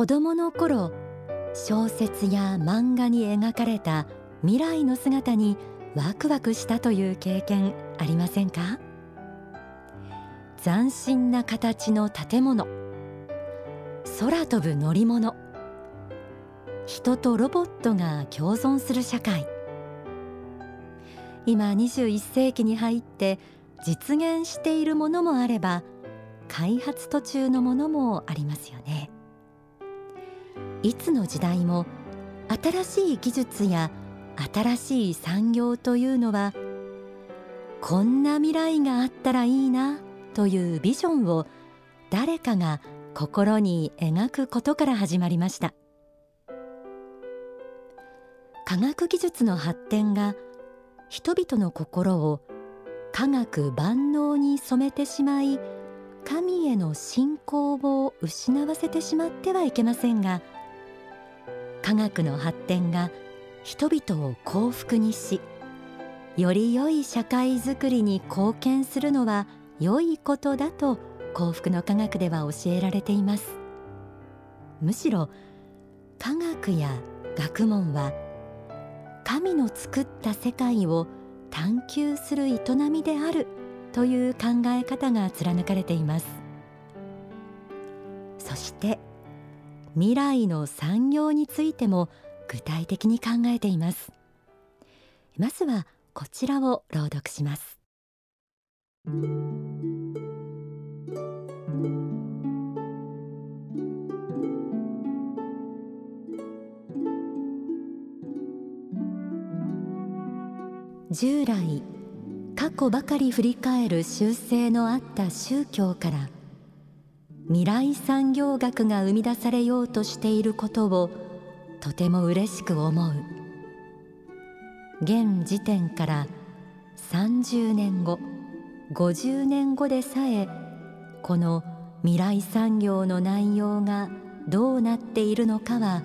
子供の頃小説や漫画に描かれた未来の姿にワクワクしたという経験ありませんか？斬新な形の建物。空飛ぶ乗り物。人とロボットが共存する社会。今21世紀に入って実現しているものもあれば開発途中のものもありますよね。いつの時代も新しい技術や新しい産業というのはこんな未来があったらいいなというビジョンを誰かが心に描くことから始まりました。科学技術の発展が人々の心を科学万能に染めてしまい神への信仰を失わせてしまってはいけませんが科学の発展が人々を幸福にしより良い社会づくりに貢献するのは良いことだと幸福の科学では教えられています。むしろ科学や学問は神の作った世界を探求する営みであるという考え方が貫かれています。そして未来の産業についても具体的に考えています。まずはこちらを朗読します。従来過去ばかり振り返る習性のあった宗教から未来産業学が生み出されようとしていることをとても嬉しく思う。現時点から30年後50年後でさえこの未来産業の内容がどうなっているのかは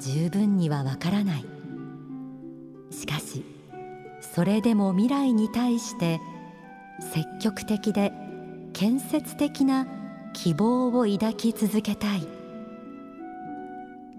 十分にはわからない。しかしそれでも未来に対して積極的で建設的な希望を抱き続けたい。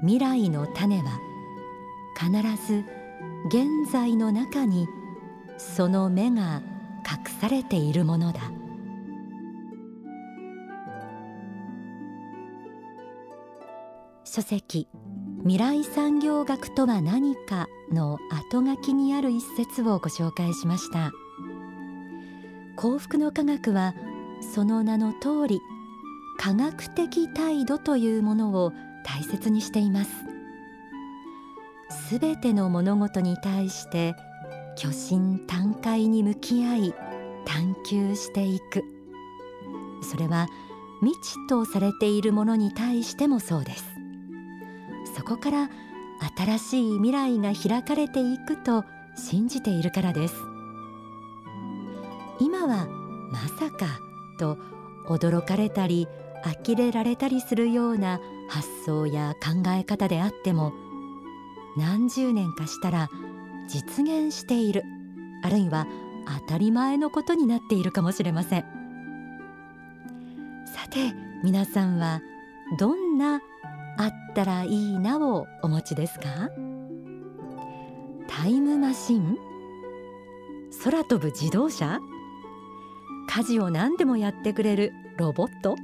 未来の種は必ず現在の中にその芽が隠されているものだ。書籍未来産業学とは何かの後書きにある一節をご紹介しました。幸福の科学はその名の通り科学的態度というものを大切にしています。すべての物事に対して虚心坦懐に向き合い探求していく。それは未知とされているものに対してもそうです。そこから新しい未来が開かれていくと信じているからです。今はまさかと驚かれたり呆れられたりするような発想や考え方であっても何十年かしたら実現している。あるいは当たり前のことになっているかもしれません。さて皆さんはどんなあったらいいなをお持ちですか？タイムマシン？空飛ぶ自動車？家事を何でもやってくれるロボット？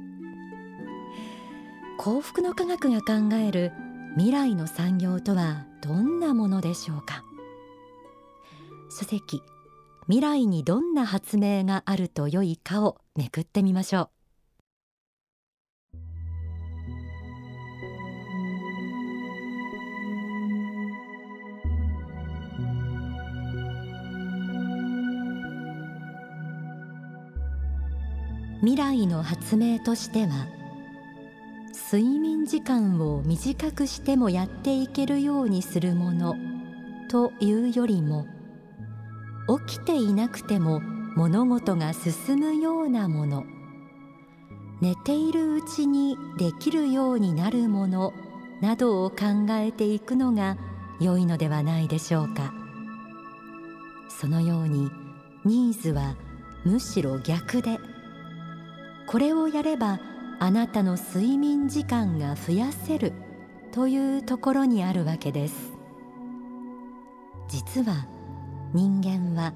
幸福の科学が考える未来の産業とはどんなものでしょうか？書籍未来にどんな発明があると良いかをめくってみましょう。未来の発明としては睡眠時間を短くしてもやっていけるようにするものというよりも起きていなくても物事が進むようなもの寝ているうちにできるようになるものなどを考えていくのが良いのではないでしょうか。そのようにニーズはむしろ逆でこれをやればあなたの睡眠時間が増やせるというところにあるわけです。実は人間は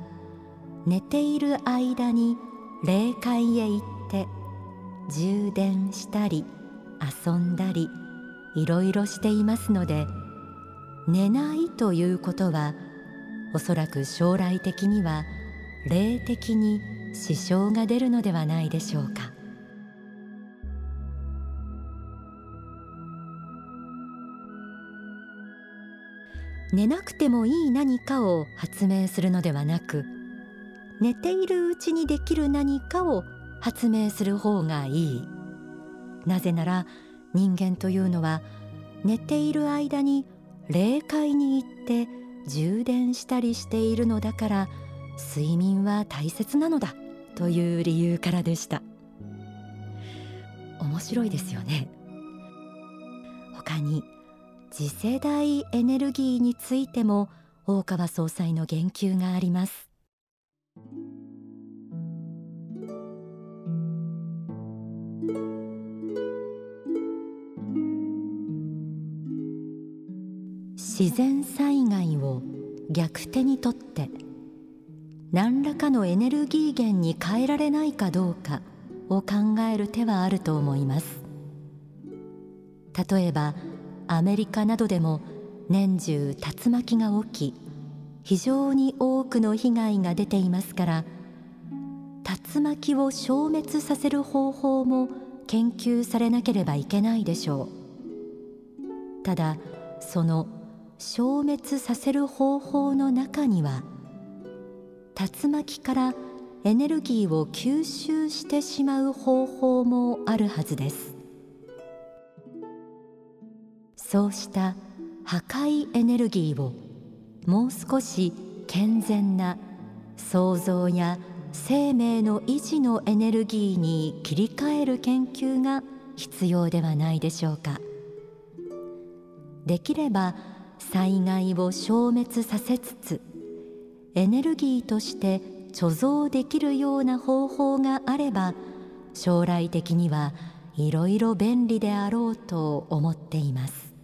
寝ている間に霊界へ行って充電したり遊んだりいろいろしていますので寝ないということはおそらく将来的には霊的に支障が出るのではないでしょうか。寝なくてもいい何かを発明するのではなく寝ているうちにできる何かを発明する方がいい。なぜなら人間というのは寝ている間に霊界に行って充電したりしているのだから睡眠は大切なのだという理由からでした。面白いですよね。他に次世代エネルギーについても大川総裁の言及があります。自然災害を逆手にとって何らかのエネルギー源に変えられないかどうかを考える手はあると思います。例えばアメリカなどでも年中竜巻が起き非常に多くの被害が出ていますから竜巻を消滅させる方法も研究されなければいけないでしょう。ただその消滅させる方法の中には竜巻からエネルギーを吸収してしまう方法もあるはずです。そうした破壊エネルギーをもう少し健全な創造や生命の維持のエネルギーに切り替える研究が必要ではないでしょうか。できれば災害を消滅させつつエネルギーとして貯蔵できるような方法があれば将来的にはいろいろ便利であろうと思っています。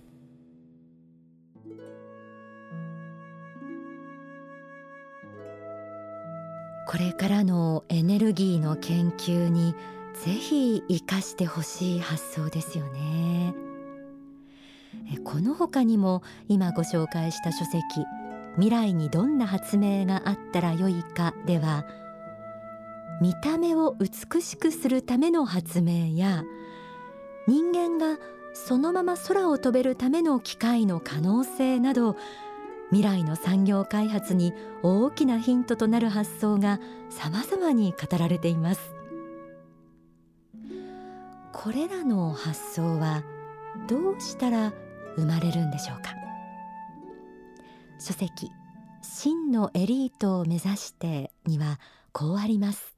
これからのエネルギーの研究にぜひ生かしてほしい発想ですよね。この他にも今ご紹介した書籍「未来にどんな発明があったらよいか」では見た目を美しくするための発明や人間がそのまま空を飛べるための機械の可能性など未来の産業開発に大きなヒントとなる発想が様々に語られています。これらの発想はどうしたら生まれるんでしょうか？書籍真のエリートを目指してにはこうあります。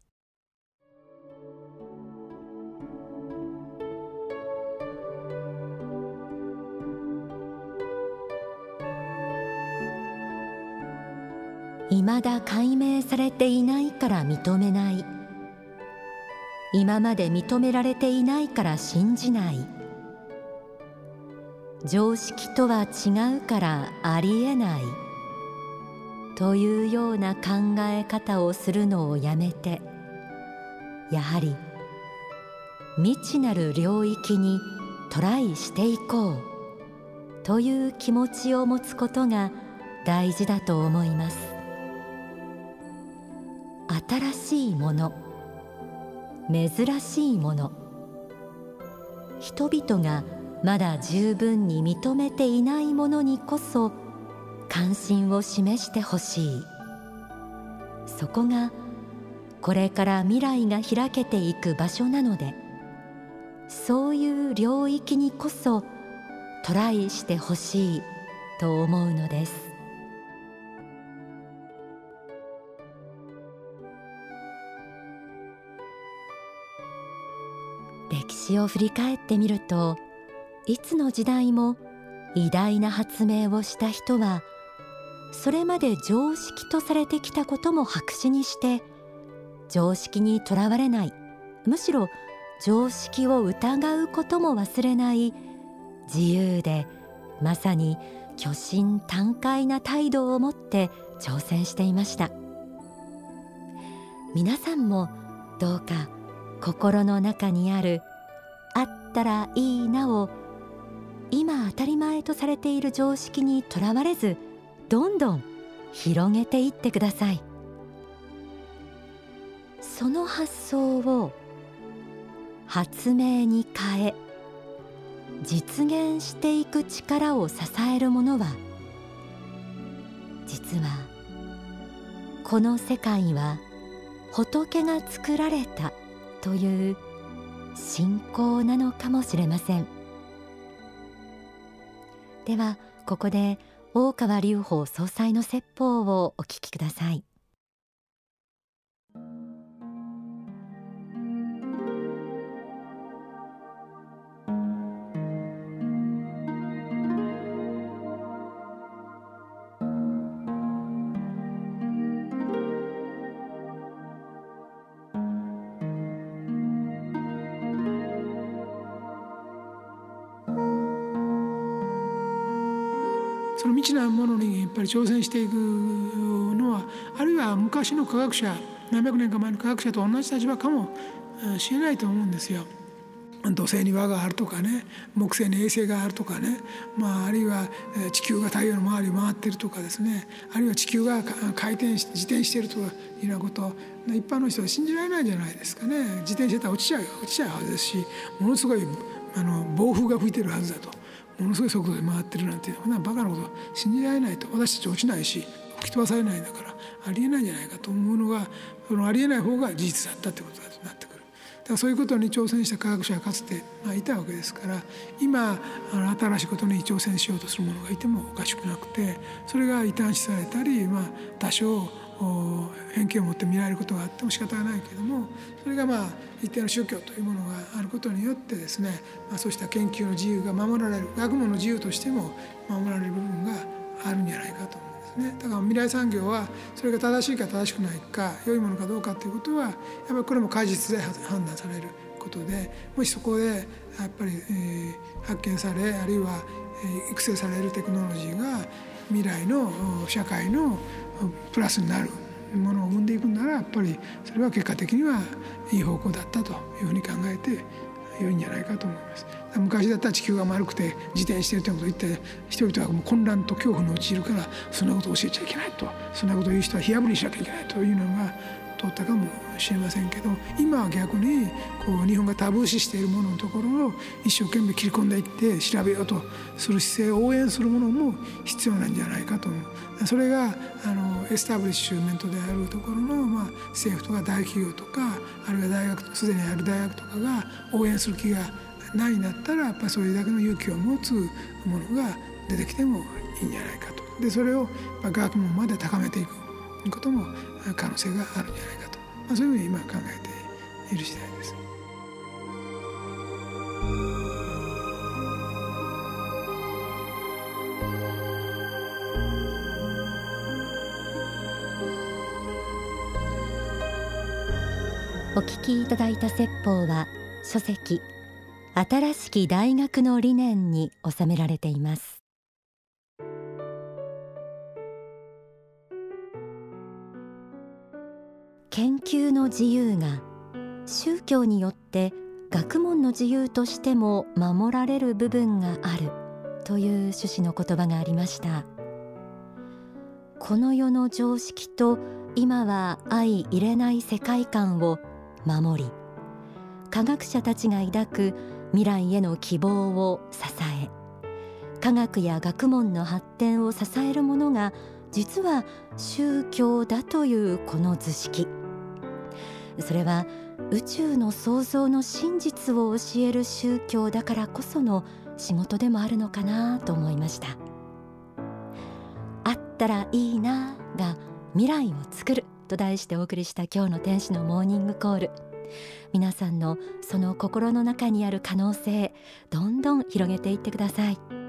未だ解明されていないから認めない。今まで認められていないから信じない。常識とは違うからありえない。というような考え方をするのをやめてやはり未知なる領域にトライしていこう。という気持ちを持つことが大事だと思います。新しいもの。珍しいもの。人々がまだ十分に認めていないものにこそ関心を示してほしい。そこがこれから未来が開けていく場所なのでそういう領域にこそトライしてほしいと思うのです。歴史を振り返ってみるといつの時代も偉大な発明をした人はそれまで常識とされてきたことも白紙にして常識にとらわれないむしろ常識を疑うことも忘れない自由でまさに巨神坦懐な態度を持って挑戦していました。皆さんもどうか心の中にあるあったらいいなを今当たり前とされている常識にとらわれずどんどん広げていってください。その発想を発明に変え実現していく力を支えるものは実はこの世界は仏が作られたという信仰なのかもしれません。ではここで大川隆法総裁の説法をお聞きください。その未知なものにやっぱり挑戦していくのはあるいは昔の科学者何百年か前の科学者と同じ立場かもしれないと思うんですよ。土星に輪があるとかね木星に衛星があるとかね、まあ、あるいは地球が太陽の周りを回ってるとかですねあるいは地球が回転し自転してるというようなこと一般の人は信じられないじゃないですかね自転してたら落ちちゃう落ちちゃうはずですしものすごいあの暴風が吹いてるはずだと。ものすごい速度で回ってるなんてこんなバカなこと信じられないと私たち落ちないし吹き飛ばされないんだからありえないんじゃないかと思うのがそのありえない方が事実だったってことだとなってくる。だからそういうことに挑戦した科学者がかつて、まあ、いたわけですから今あの新しいことに挑戦しようとする者がいてもおかしくなくてそれが異端視されたり、まあ、多少偏見を持って見られることがあっても仕方がないけれどもそれがまあ一定の宗教というものがあることによってですね、まあ、そうした研究の自由が守られる学問の自由としても守られる部分があるんじゃないかと思うんですね。だから未来産業はそれが正しいか正しくないか良いものかどうかということはやっぱりこれも果実で判断されることでもしそこでやっぱり、え、発見されあるいは、育成されるテクノロジーが未来の社会のプラスになるものを生んでいくんならやっぱりそれは結果的にはいい方向だったというふうに考えて良いんじゃないかと思います。昔だったら地球が丸くて自転してるということを言って人々はもう混乱と恐怖に陥るからそんなことを教えちゃいけないとそんなことを言う人は火あぶりしなきゃいけないというのが通ったかもしれませんけど今は逆にこう日本がタブー視しているもののところを一生懸命切り込んでいって調べようとする姿勢を応援するものも必要なんじゃないかと思う。それがあのエスタブリッシュメントであるところの、まあ、政府とか大企業とかあるいは大学すでにある大学とかが応援する気がないんだったらやっぱりそういうだけの勇気を持つものが出てきてもいいんじゃないかと。でそれを学問まで高めていくことも可能性があるんじゃないかと、まあ、そういうふうに今考えている次第です。お聞きいただいた説法は書籍新しき大学の理念に収められています研究の自由が宗教によって学問の自由としても守られる部分があるという趣旨の言葉がありました。この世の常識と今は相入れない世界観を守り科学者たちが抱く未来への希望を支え科学や学問の発展を支えるものが実は宗教だというこの図式。それは宇宙の創造の真実を教える宗教だからこその仕事でもあるのかなと思いました。あったらいいなが未来を作ると題してお送りした今日の天使のモーニングコール。皆さんのその心の中にある可能性どんどん広げていってください。